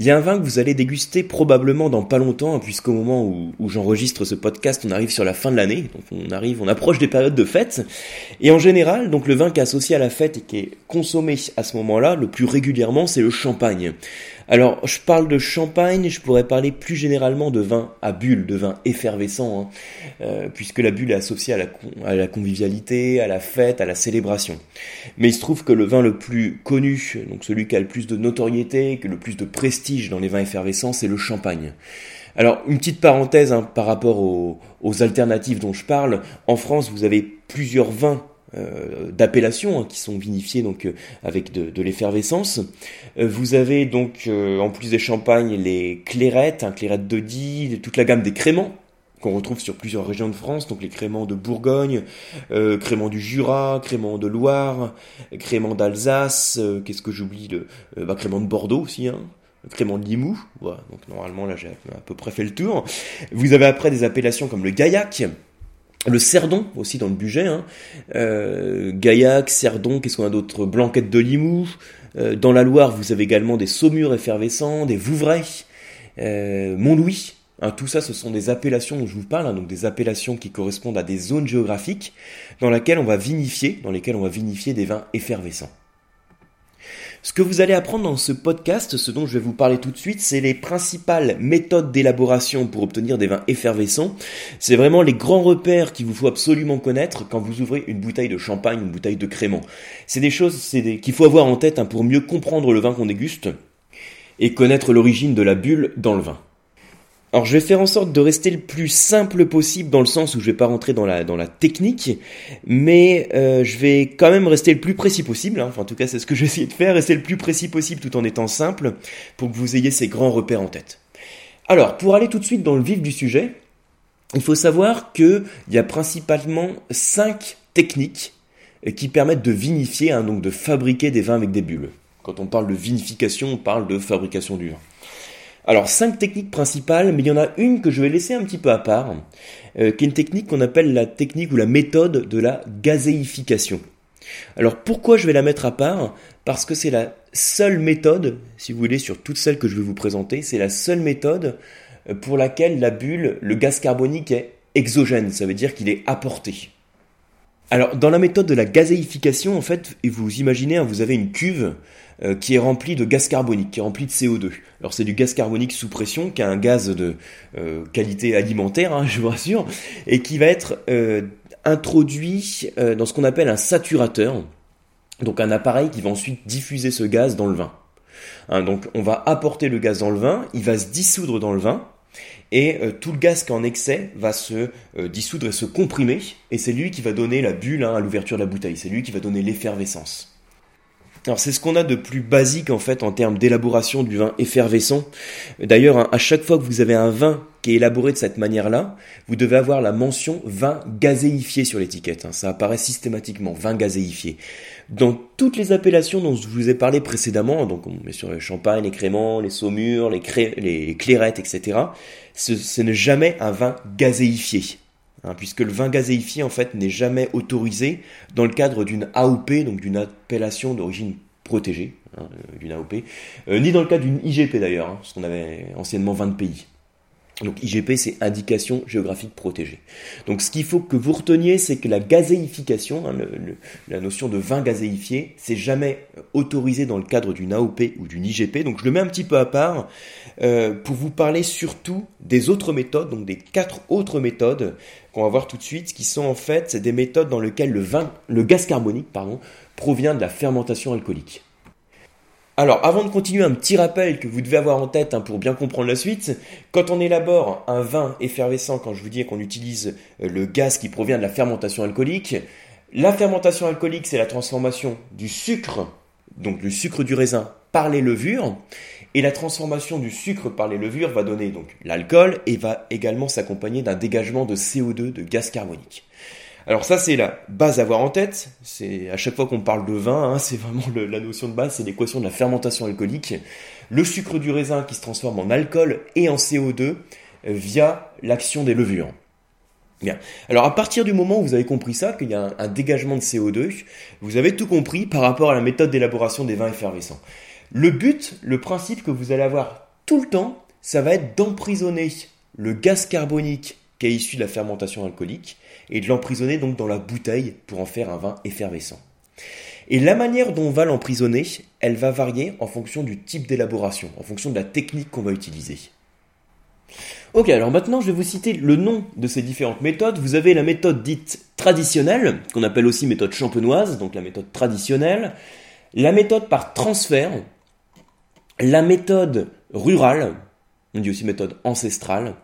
Il y a un vin que vous allez déguster probablement dans pas longtemps, hein, puisqu'au moment où, j'enregistre ce podcast, on arrive sur la fin de l'année, donc on arrive, on approche des périodes de fête. Et en général, donc le vin qui est associé à la fête et qui est consommé à ce moment-là, le plus régulièrement, c'est le champagne. Alors, je parle de champagne, je pourrais parler plus généralement de vin à bulle, de vin effervescent, hein, euh, puisque la bulle est associée à la, convivialité, à la fête, à la célébration. Mais il se trouve que le vin le plus connu, donc celui qui a le plus de notoriété, que le plus de prestige dans les vins effervescents, c'est le champagne. Alors, une petite parenthèse hein, par rapport aux alternatives dont je parle. En France, vous avez plusieurs vins euh, d'appellations hein, qui sont vinifiées donc euh, avec de, l'effervescence. Euh, vous avez donc en plus des champagnes les clairettes, un clairette de toute la gamme des créments qu'on retrouve sur plusieurs régions de France, donc les créments de Bourgogne, créments du Jura, créments de Loire, créments d'Alsace, qu'est-ce que j'oublie, le bah, créments de Bordeaux aussi, hein, Crément de Limoux, voilà, donc normalement là j'ai à peu près fait le tour. Vous avez après des appellations comme le Gaillac, le cerdon aussi dans le budget, hein. euh, Gaillac, cerdon, qu'est-ce qu'on a d'autre? Blanquette de Limoux. Euh, dans la Loire, vous avez également des saumures effervescents, des Vouvray, euh, Montlouis. Hein, tout ça, ce sont des appellations dont je vous parle, hein, donc des appellations qui correspondent à des zones géographiques dans lesquelles on va vinifier, dans lesquelles on va vinifier des vins effervescents. Ce que vous allez apprendre dans ce podcast, ce dont je vais vous parler tout de suite, c'est les principales méthodes d'élaboration pour obtenir des vins effervescents. C'est vraiment les grands repères qu'il vous faut absolument connaître quand vous ouvrez une bouteille de champagne, une bouteille de crément. C'est des choses qu'il faut avoir en tête hein, pour mieux comprendre le vin qu'on déguste et connaître l'origine de la bulle dans le vin. Alors je vais faire en sorte de rester le plus simple possible dans le sens où je vais pas rentrer dans la, technique, mais euh, je vais quand même rester le plus précis possible, hein. enfin en tout cas c'est ce que j'essaie de faire, rester le plus précis possible tout en étant simple pour que vous ayez ces grands repères en tête. Alors pour aller tout de suite dans le vif du sujet, il faut savoir qu'il y a principalement cinq techniques qui permettent de vinifier, hein, donc de fabriquer des vins avec des bulles. Quand on parle de vinification, on parle de fabrication du vin. Alors, cinq techniques principales, mais il y en a une que je vais laisser un petit peu à part, euh, qui est une technique qu'on appelle la technique ou la méthode de la gazéification. Alors, pourquoi je vais la mettre à part? Parce que c'est la seule méthode, si vous voulez, sur toutes celles que je vais vous présenter, c'est la seule méthode euh, pour laquelle la bulle, le gaz carbonique est exogène, ça veut dire qu'il est apporté. Alors, dans la méthode de la gazéification, en fait, vous imaginez, hein, vous avez une cuve euh, qui est rempli de gaz carbonique, qui est rempli de CO2. Alors c'est du gaz carbonique sous pression, qui est un gaz de euh, qualité alimentaire, hein, je vous rassure, et qui va être euh, introduit dans ce qu'on appelle un saturateur, donc un appareil qui va ensuite diffuser ce gaz dans le vin. Hein, donc on va apporter le gaz dans le vin, il va se dissoudre dans le vin, et tout le gaz qui est en excès va se dissoudre et se comprimer, et c'est lui qui va donner la bulle hein, à l'ouverture de la bouteille, c'est lui qui va donner l'effervescence. Alors c'est ce qu'on a de plus basique en fait en termes d'élaboration du vin effervescent. D'ailleurs, hein, à chaque fois que vous avez un vin qui est élaboré de cette manière-là, vous devez avoir la mention vin gazéifié sur l'étiquette. Hein. Ça apparaît systématiquement, vin gazéifié. Dans toutes les appellations dont je vous ai parlé précédemment, donc on met sur le champagne, les créments, les saumures, les, les clairettes, etc., ce, ce n'est jamais un vin gazéifié. Hein, puisque le vin gazéifié en fait n'est jamais autorisé dans le cadre d'une AOP, donc d'une appellation d'origine protégée, hein, d'une AOP, euh, ni dans le cadre d'une IGP d'ailleurs, hein, parce qu'on avait anciennement 20 pays. Donc IGP, c'est indication géographique protégée. Donc ce qu'il faut que vous reteniez, c'est que la gazéification, hein, la notion de vin gazéifié, c'est jamais autorisé dans le cadre d'une AOP ou d'une IGP. Donc je le mets un petit peu à part euh, pour vous parler surtout des autres méthodes, donc des quatre autres méthodes qu'on va voir tout de suite, qui sont en fait des méthodes dans lesquelles le vin, le gaz carbonique, pardon, provient de la fermentation alcoolique. Alors, avant de continuer, un petit rappel que vous devez avoir en tête hein, pour bien comprendre la suite. Quand on élabore un vin effervescent, quand je vous dis qu'on utilise euh, le gaz qui provient de la fermentation alcoolique, la fermentation alcoolique, c'est la transformation du sucre, donc du sucre du raisin, par les levures. Et la transformation du sucre par les levures va donner donc l'alcool et va également s'accompagner d'un dégagement de CO2, de gaz carbonique. Alors ça c'est la base à avoir en tête. C'est à chaque fois qu'on parle de vin, hein, c'est vraiment la notion de base, c'est l'équation de la fermentation alcoolique. Le sucre du raisin qui se transforme en alcool et en CO2 euh, via l'action des levures. Bien. Alors à partir du moment où vous avez compris ça, qu'il y a un, dégagement de CO2, vous avez tout compris par rapport à la méthode d'élaboration des vins effervescents. Le but, le principe que vous allez avoir tout le temps, ça va être d'emprisonner le gaz carbonique qui est issu de la fermentation alcoolique et de l'emprisonner donc dans la bouteille pour en faire un vin effervescent. Et la manière dont on va l'emprisonner, elle va varier en fonction du type d'élaboration, en fonction de la technique qu'on va utiliser. Ok, alors maintenant je vais vous citer le nom de ces différentes méthodes. Vous avez la méthode dite traditionnelle, qu'on appelle aussi méthode champenoise, donc la méthode traditionnelle, la méthode par transfert, la méthode rurale, on dit aussi méthode ancestrale,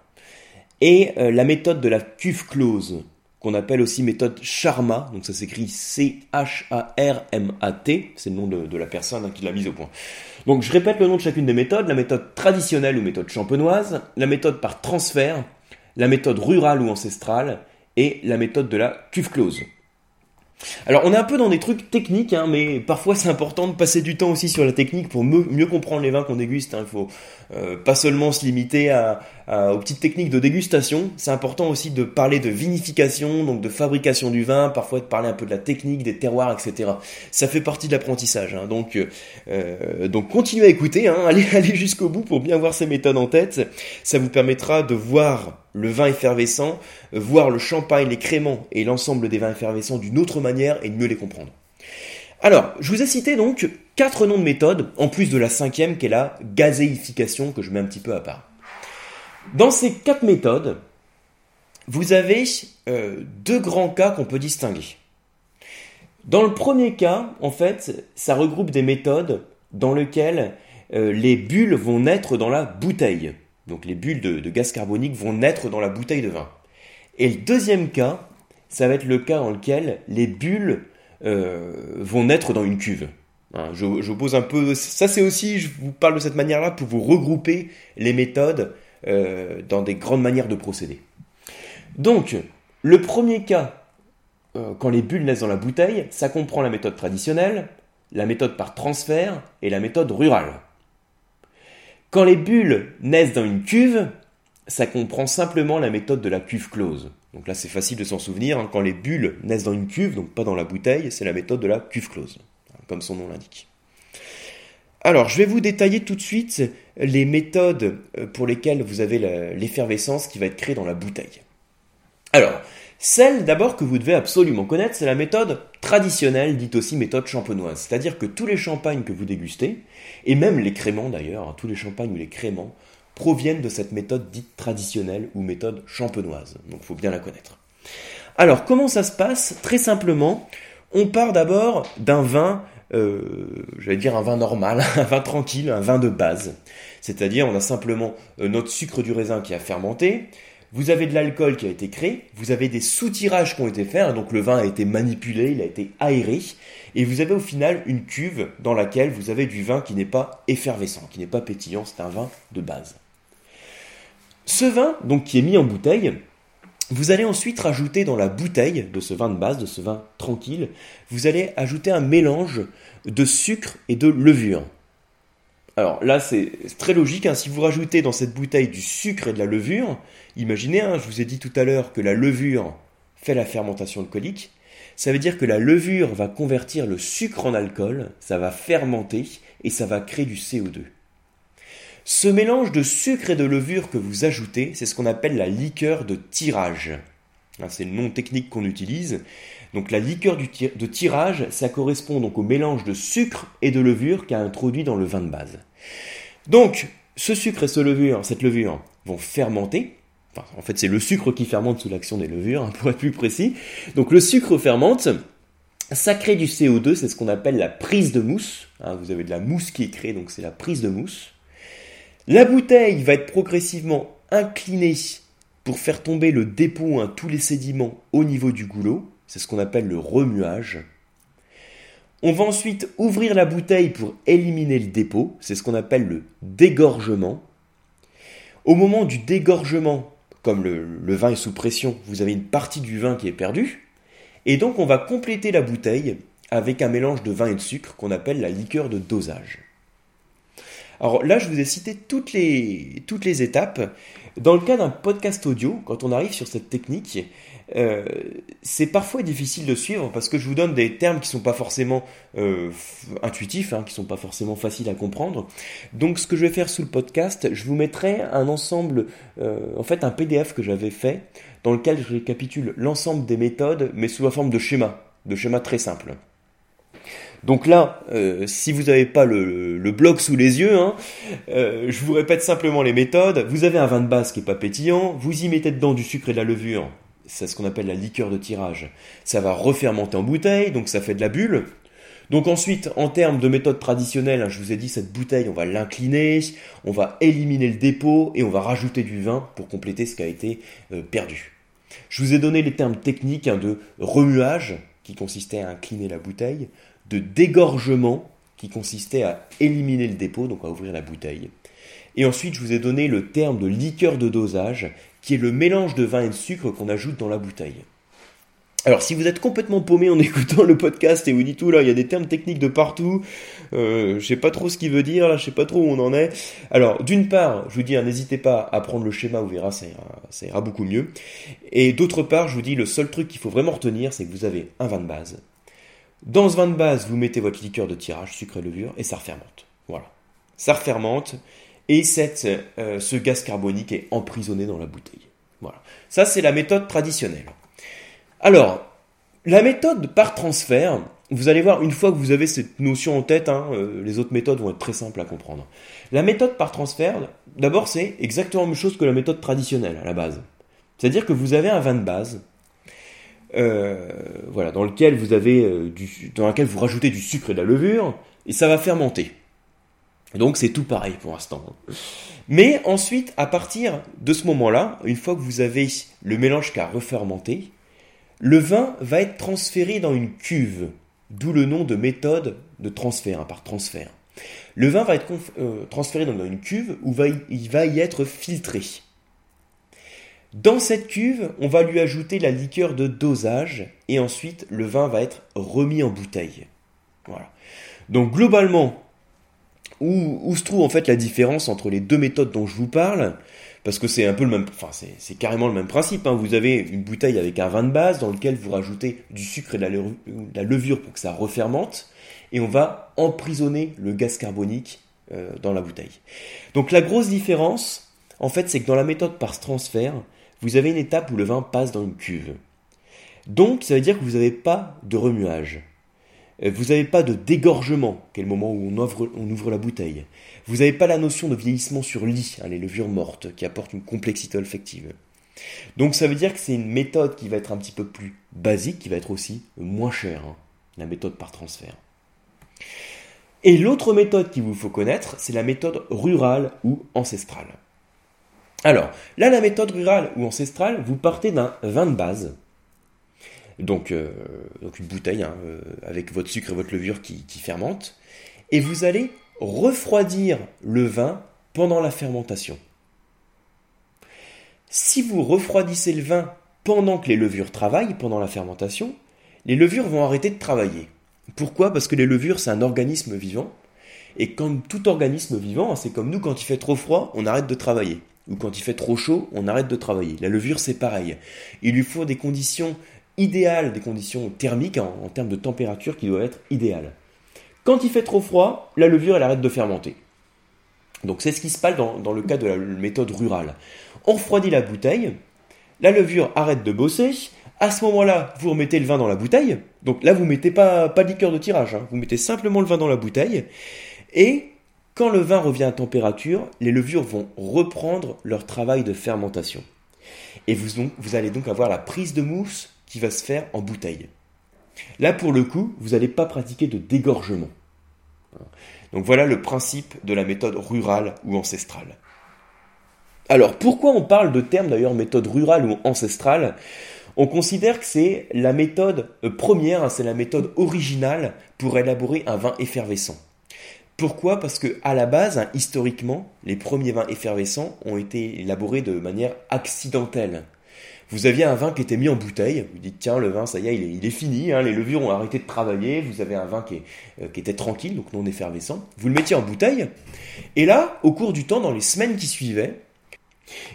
et euh, la méthode de la cuve close, qu'on appelle aussi méthode Charma, donc ça s'écrit C-H-A-R-M-A-T, c'est le nom de, la personne hein, qui l'a mise au point. Donc je répète le nom de chacune des méthodes, la méthode traditionnelle ou méthode champenoise, la méthode par transfert, la méthode rurale ou ancestrale, et la méthode de la cuve close. Alors on est un peu dans des trucs techniques, hein, mais parfois c'est important de passer du temps aussi sur la technique pour mieux, comprendre les vins qu'on déguste. Hein. Il faut euh, pas seulement se limiter à, aux petites techniques de dégustation, c'est important aussi de parler de vinification, donc de fabrication du vin, parfois de parler un peu de la technique, des terroirs, etc. Ça fait partie de l'apprentissage, hein. donc, euh, donc continuez à écouter, hein. allez, allez jusqu'au bout pour bien voir ces méthodes en tête, ça vous permettra de voir le vin effervescent, voir le champagne, les créments et l'ensemble des vins effervescents d'une autre manière et de mieux les comprendre. Alors, je vous ai cité donc quatre noms de méthodes, en plus de la cinquième qui est la gazéification que je mets un petit peu à part. Dans ces quatre méthodes, vous avez euh, deux grands cas qu'on peut distinguer. Dans le premier cas, en fait, ça regroupe des méthodes dans lesquelles euh, les bulles vont naître dans la bouteille. Donc les bulles de, gaz carbonique vont naître dans la bouteille de vin. Et le deuxième cas, ça va être le cas dans lequel les bulles vont naître dans une cuve. Hein, je, pose un peu. Ça, c'est aussi, je vous parle de cette manière-là pour vous regrouper les méthodes euh, dans des grandes manières de procéder. Donc, le premier cas, euh, quand les bulles naissent dans la bouteille, ça comprend la méthode traditionnelle, la méthode par transfert et la méthode rurale. Quand les bulles naissent dans une cuve, ça comprend simplement la méthode de la cuve close. Donc là, c'est facile de s'en souvenir. Hein. Quand les bulles naissent dans une cuve, donc pas dans la bouteille, c'est la méthode de la cuve close, comme son nom l'indique. Alors, je vais vous détailler tout de suite les méthodes euh, pour lesquelles vous avez l'effervescence qui va être créée dans la bouteille. Alors, celle d'abord que vous devez absolument connaître, c'est la méthode traditionnelle, dite aussi méthode champenoise. C'est-à-dire que tous les champagnes que vous dégustez, et même les créments d'ailleurs, hein, tous les champagnes ou les créments, proviennent de cette méthode dite traditionnelle ou méthode champenoise. Donc il faut bien la connaître. Alors comment ça se passe? Très simplement, on part d'abord d'un vin, euh, j'allais dire un vin normal, un vin tranquille, un vin de base. C'est-à-dire on a simplement euh, notre sucre du raisin qui a fermenté, vous avez de l'alcool qui a été créé, vous avez des soutirages qui ont été faits, donc le vin a été manipulé, il a été aéré, et vous avez au final une cuve dans laquelle vous avez du vin qui n'est pas effervescent, qui n'est pas pétillant, c'est un vin de base. Ce vin, donc qui est mis en bouteille, vous allez ensuite rajouter dans la bouteille de ce vin de base, de ce vin tranquille, vous allez ajouter un mélange de sucre et de levure. Alors là, c'est très logique. Hein. Si vous rajoutez dans cette bouteille du sucre et de la levure, imaginez, hein, je vous ai dit tout à l'heure que la levure fait la fermentation alcoolique. Ça veut dire que la levure va convertir le sucre en alcool, ça va fermenter et ça va créer du CO2. Ce mélange de sucre et de levure que vous ajoutez, c'est ce qu'on appelle la liqueur de tirage. Hein, c'est le nom technique qu'on utilise. Donc la liqueur de tirage, ça correspond donc au mélange de sucre et de levure qu'a introduit dans le vin de base. Donc ce sucre et ce levure, cette levure vont fermenter. en fait, c'est le sucre qui fermente sous l'action des levures, hein, pour être plus précis. Donc le sucre fermente, ça crée du CO2, c'est ce qu'on appelle la prise de mousse. Hein, vous avez de la mousse qui est créée, donc c'est la prise de mousse. La bouteille va être progressivement inclinée pour faire tomber le dépôt, hein, tous les sédiments au niveau du goulot. C'est ce qu'on appelle le remuage. On va ensuite ouvrir la bouteille pour éliminer le dépôt. C'est ce qu'on appelle le dégorgement. Au moment du dégorgement, comme le, le, vin est sous pression, vous avez une partie du vin qui est perdue. Et donc on va compléter la bouteille avec un mélange de vin et de sucre qu'on appelle la liqueur de dosage. Alors là, je vous ai cité toutes les, étapes. Dans le cas d'un podcast audio, quand on arrive sur cette technique, euh, c'est parfois difficile de suivre parce que je vous donne des termes qui sont pas forcément euh, intuitifs, hein, qui sont pas forcément faciles à comprendre. Donc, ce que je vais faire sous le podcast, je vous mettrai un ensemble, euh, en fait, un PDF que j'avais fait dans lequel je récapitule l'ensemble des méthodes, mais sous la forme de schéma, de schéma très simple. Donc là, euh, si vous n'avez pas le, blog sous les yeux, hein, euh, je vous répète simplement les méthodes. Vous avez un vin de base qui est pas pétillant, vous y mettez dedans du sucre et de la levure, c'est ce qu'on appelle la liqueur de tirage. Ça va refermenter en bouteille, donc ça fait de la bulle. Donc ensuite, en termes de méthode traditionnelle, je vous ai dit cette bouteille, on va l'incliner, on va éliminer le dépôt et on va rajouter du vin pour compléter ce qui a été euh, perdu. Je vous ai donné les termes techniques hein, de remuage, qui consistait à incliner la bouteille, de dégorgement qui consistait à éliminer le dépôt, donc à ouvrir la bouteille. Et ensuite, je vous ai donné le terme de liqueur de dosage, qui est le mélange de vin et de sucre qu'on ajoute dans la bouteille. Alors, si vous êtes complètement paumé en écoutant le podcast et vous dites tout là, il y a des termes techniques de partout, euh, je sais pas trop ce qu'il veut dire, là, je sais pas trop où on en est. Alors, d'une part, je vous dis, hein, n'hésitez pas à prendre le schéma, vous verrez, ça ira beaucoup mieux. Et d'autre part, je vous dis, le seul truc qu'il faut vraiment retenir, c'est que vous avez un vin de base, dans ce vin de base, vous mettez votre liqueur de tirage, sucre et levure, et ça refermente. Voilà. Ça refermente, et euh, ce gaz carbonique est emprisonné dans la bouteille. Voilà. Ça, c'est la méthode traditionnelle. Alors, la méthode par transfert, vous allez voir, une fois que vous avez cette notion en tête, hein, euh, les autres méthodes vont être très simples à comprendre. La méthode par transfert, d'abord, c'est exactement la même chose que la méthode traditionnelle à la base. C'est-à-dire que vous avez un vin de base, euh, voilà, dans lequel vous avez euh, du, dans lequel vous rajoutez du sucre et de la levure, et ça va fermenter. Donc c'est tout pareil pour l'instant. Mais ensuite, à partir de ce moment-là, une fois que vous avez le mélange qui a refermenté, le vin va être transféré dans une cuve, d'où le nom de méthode de transfert, hein, par transfert. Le vin va être euh, transféré dans une cuve où il va y être filtré. Dans cette cuve, on va lui ajouter la liqueur de dosage et ensuite le vin va être remis en bouteille. Voilà. Donc globalement, où, se trouve en fait la différence entre les deux méthodes dont je vous parle? Parce que c'est un peu le même, enfin c'est carrément le même principe. Hein. Vous avez une bouteille avec un vin de base dans lequel vous rajoutez du sucre et de la levure pour que ça refermente et on va emprisonner le gaz carbonique euh, dans la bouteille. Donc la grosse différence, en fait, c'est que dans la méthode par transfert, vous avez une étape où le vin passe dans une cuve. Donc, ça veut dire que vous n'avez pas de remuage. Euh, vous n'avez pas de dégorgement, qui est le moment où on ouvre, la bouteille. Vous n'avez pas la notion de vieillissement sur lit, hein, les levures mortes, qui apportent une complexité olfactive. Donc ça veut dire que c'est une méthode qui va être un petit peu plus basique, qui va être aussi moins chère, hein, la méthode par transfert. Et l'autre méthode qu'il vous faut connaître, c'est la méthode rurale ou ancestrale. Alors, là, la méthode rurale ou ancestrale, vous partez d'un vin de base, donc, euh, une bouteille hein, euh, avec votre sucre et votre levure qui, qui fermente, et vous allez refroidir le vin pendant la fermentation. Si vous refroidissez le vin pendant que les levures travaillent, pendant la fermentation, les levures vont arrêter de travailler. Pourquoi? Parce que les levures, c'est un organisme vivant. Et comme tout organisme vivant, c'est comme nous, quand il fait trop froid, on arrête de travailler ou quand il fait trop chaud, on arrête de travailler. La levure, c'est pareil. Il lui faut des conditions idéales, des conditions thermiques en, termes de température qui doivent être idéales. Quand il fait trop froid, la levure, elle arrête de fermenter. Donc c'est ce qui se passe dans, le cas de la méthode rurale. On refroidit la bouteille, la levure arrête de bosser, à ce moment-là, vous remettez le vin dans la bouteille. Donc là, vous mettez pas, pas de liqueur de tirage, hein. vous mettez simplement le vin dans la bouteille. Et quand le vin revient à température, les levures vont reprendre leur travail de fermentation. Et vous, allez donc avoir la prise de mousse qui va se faire en bouteille. Là, pour le coup, vous n'allez pas pratiquer de dégorgement. Donc voilà le principe de la méthode rurale ou ancestrale. Alors pourquoi on parle de terme d'ailleurs méthode rurale ou ancestrale? On considère que c'est la méthode première, hein, c'est la méthode originale pour élaborer un vin effervescent. Pourquoi? Parce que à la base, hein, historiquement, les premiers vins effervescents ont été élaborés de manière accidentelle. vous aviez un vin qui était mis en bouteille. Vous dites, tiens, le vin, ça y est, il est, fini. Hein, les levures ont arrêté de travailler. Vous avez un vin qui, euh, qui, était tranquille, donc non effervescent. Vous le mettiez en bouteille. Et là, au cours du temps, dans les semaines qui suivaient,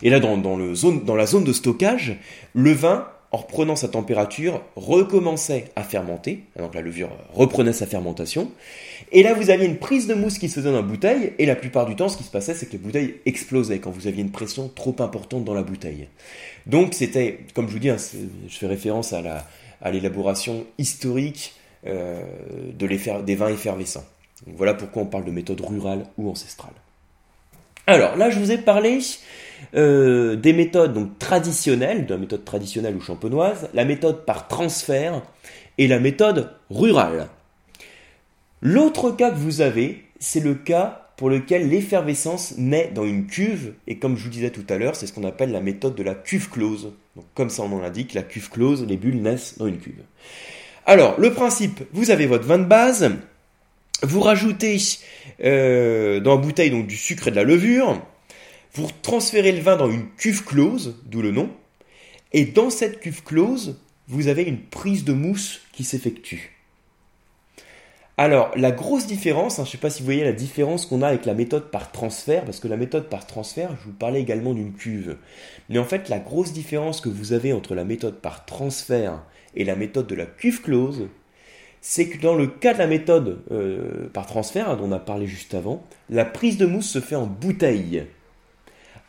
et là, dans la zone de stockage, le vin en reprenant sa température, recommençait à fermenter, donc la levure reprenait sa fermentation, et là vous aviez une prise de mousse qui se dans la bouteille, et la plupart du temps ce qui se passait c'est que les bouteilles explosaient quand vous aviez une pression trop importante dans la bouteille. Donc c'était, comme je vous dis, hein, je fais référence à l'élaboration historique euh, de des vins effervescents. voilà pourquoi on parle de méthode rurale ou ancestrale. Alors là, je vous ai parlé euh, des méthodes donc traditionnelles, de la méthode traditionnelle ou champenoise, la méthode par transfert et la méthode rurale. L'autre cas que vous avez, c'est le cas pour lequel l'effervescence naît dans une cuve, et comme je vous disais tout à l'heure, c'est ce qu'on appelle la méthode de la cuve close. Comme ça on en la cuve close, les bulles naissent dans une cuve. Alors, le principe, vous avez votre vin de base, vous rajoutez euh, dans la bouteille du sucre et de la levure. Vous transférez le vin dans une cuve close, d'où le nom. Et dans cette cuve close, vous avez une prise de mousse qui s'effectue. Alors, la grosse différence, hein, je ne sais pas si vous voyez la différence qu'on a avec la méthode par transfert, parce que la méthode par transfert, je vous parlais également d'une cuve. Mais en fait, la grosse différence que vous avez entre la méthode par transfert et la méthode de la cuve close, c'est que dans le cas de la méthode euh, par transfert, hein, dont on a parlé juste avant, la prise de mousse se fait en bouteille.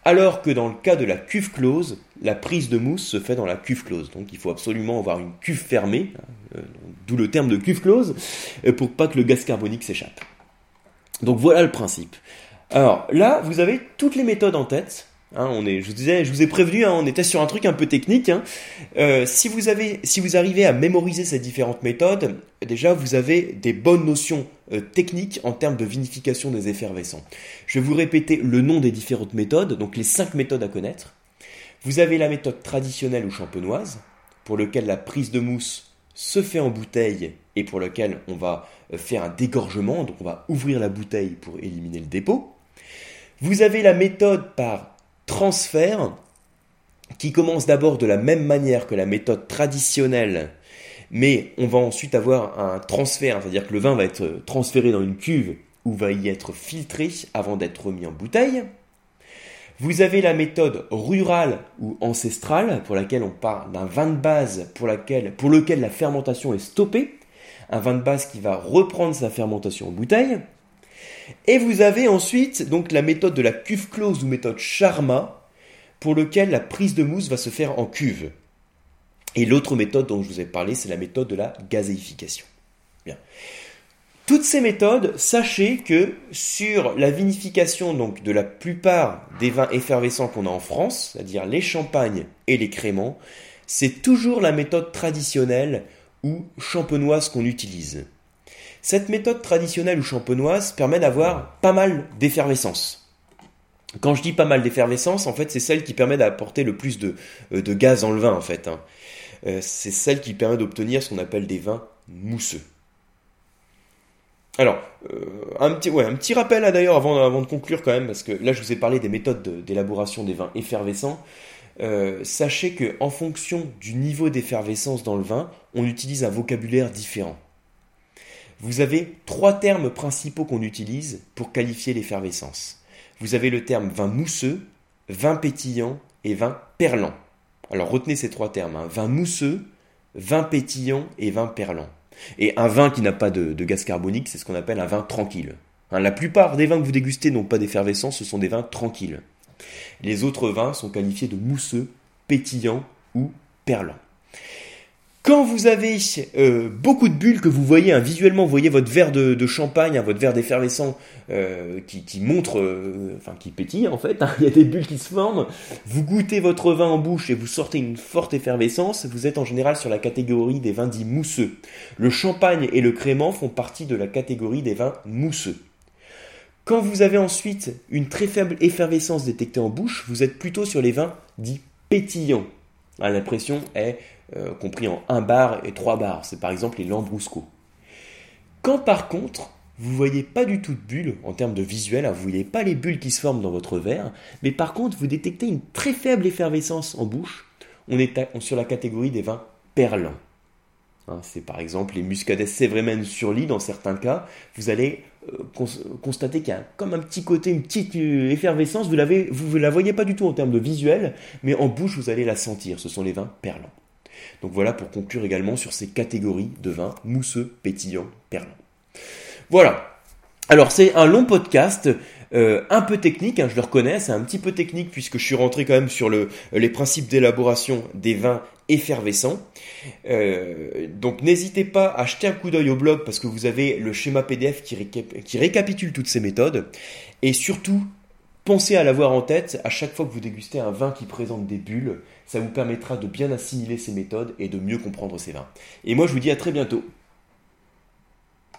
Alors que dans le cas de la cuve close, la prise de mousse se fait dans la cuve close. Donc il faut absolument avoir une cuve fermée, hein, euh, d'où le terme de cuve close, euh, pour pas que le gaz carbonique s'échappe. Donc voilà le principe. Alors là, vous avez toutes les méthodes en tête. Hein, on est, je vous disais, je vous ai prévenu, hein, on était sur un truc un peu technique. Hein. Euh, si vous avez, si vous arrivez à mémoriser ces différentes méthodes, déjà vous avez des bonnes notions euh, techniques en termes de vinification des effervescents. Je vais vous répéter le nom des différentes méthodes, donc les cinq méthodes à connaître. Vous avez la méthode traditionnelle ou champenoise, pour lequel la prise de mousse se fait en bouteille et pour lequel on va euh, faire un dégorgement, donc on va ouvrir la bouteille pour éliminer le dépôt. Vous avez la méthode par transfert qui commence d'abord de la même manière que la méthode traditionnelle, mais on va ensuite avoir un transfert, c'est-à-dire que le vin va être transféré dans une cuve ou va y être filtré avant d'être mis en bouteille. Vous avez la méthode rurale ou ancestrale, pour laquelle on parle d'un vin de base pour, laquelle, pour lequel la fermentation est stoppée, un vin de base qui va reprendre sa fermentation en bouteille. Et vous avez ensuite donc la méthode de la cuve close ou méthode Charma, pour lequel la prise de mousse va se faire en cuve. Et l'autre méthode dont je vous ai parlé, c'est la méthode de la gazéification. Bien. Toutes ces méthodes, sachez que sur la vinification donc de la plupart des vins effervescents qu'on a en France, c'est-à-dire les champagnes et les créments, c'est toujours la méthode traditionnelle ou champenoise qu'on utilise. Cette méthode traditionnelle ou champenoise permet d'avoir pas mal d'effervescence. Quand je dis pas mal d'effervescence, en fait, c'est celle qui permet d'apporter le plus de, euh, gaz dans le vin, en fait. Hein. Euh, c'est celle qui permet d'obtenir ce qu'on appelle des vins mousseux. Alors, euh, un, petit, rappel d'ailleurs avant, avant de conclure quand même, parce que là je vous ai parlé des méthodes d'élaboration des vins effervescents. sachez que en fonction du niveau d'effervescence dans le vin, on utilise un vocabulaire différent. Vous avez trois termes principaux qu'on utilise pour qualifier l'effervescence. Vous avez le terme vin mousseux, vin pétillant et vin perlant. Alors retenez ces trois termes, hein. vin mousseux, vin pétillant et vin perlant. Et un vin qui n'a pas de, gaz carbonique, c'est ce qu'on appelle un vin tranquille. Hein, la plupart des vins que vous dégustez n'ont pas d'effervescence, ce sont des vins tranquilles. Les autres vins sont qualifiés de mousseux, pétillants ou perlants. Quand vous avez euh, beaucoup de bulles que vous voyez, hein, visuellement, vous voyez votre verre de, champagne, hein, votre verre d'effervescent euh, qui, montre, euh, enfin qui pétille en fait, hein, il y a des bulles qui se forment, vous goûtez votre vin en bouche et vous sortez une forte effervescence, vous êtes en général sur la catégorie des vins dits mousseux. Le champagne et le crément font partie de la catégorie des vins mousseux. Quand vous avez ensuite une très faible effervescence détectée en bouche, vous êtes plutôt sur les vins dits pétillants. L'impression est euh, compris en 1 bar et 3 bars. C'est par exemple les Lambrusco. Quand par contre, vous voyez pas du tout de bulles en termes de visuel, hein, vous voyez pas les bulles qui se forment dans votre verre, mais par contre vous détectez une très faible effervescence en bouche, on est sur la catégorie des vins perlants. Hein, c'est par exemple les muscadets Sévremen sur lit dans certains cas. Vous allez euh, constater qu'il y a comme un petit côté, une petite euh, effervescence. Vous ne la voyez pas du tout en termes de visuel, mais en bouche, vous allez la sentir. Ce sont les vins perlants. Donc voilà pour conclure également sur ces catégories de vins mousseux, pétillants, perlants. Voilà. Alors c'est un long podcast. Euh, un peu technique, hein, je le reconnais, c'est un petit peu technique puisque je suis rentré quand même sur le, les principes d'élaboration des vins effervescents. Euh, donc n'hésitez pas à jeter un coup d'œil au blog parce que vous avez le schéma PDF qui récapitule toutes ces méthodes. Et surtout, pensez à l'avoir en tête à chaque fois que vous dégustez un vin qui présente des bulles. Ça vous permettra de bien assimiler ces méthodes et de mieux comprendre ces vins. Et moi je vous dis à très bientôt.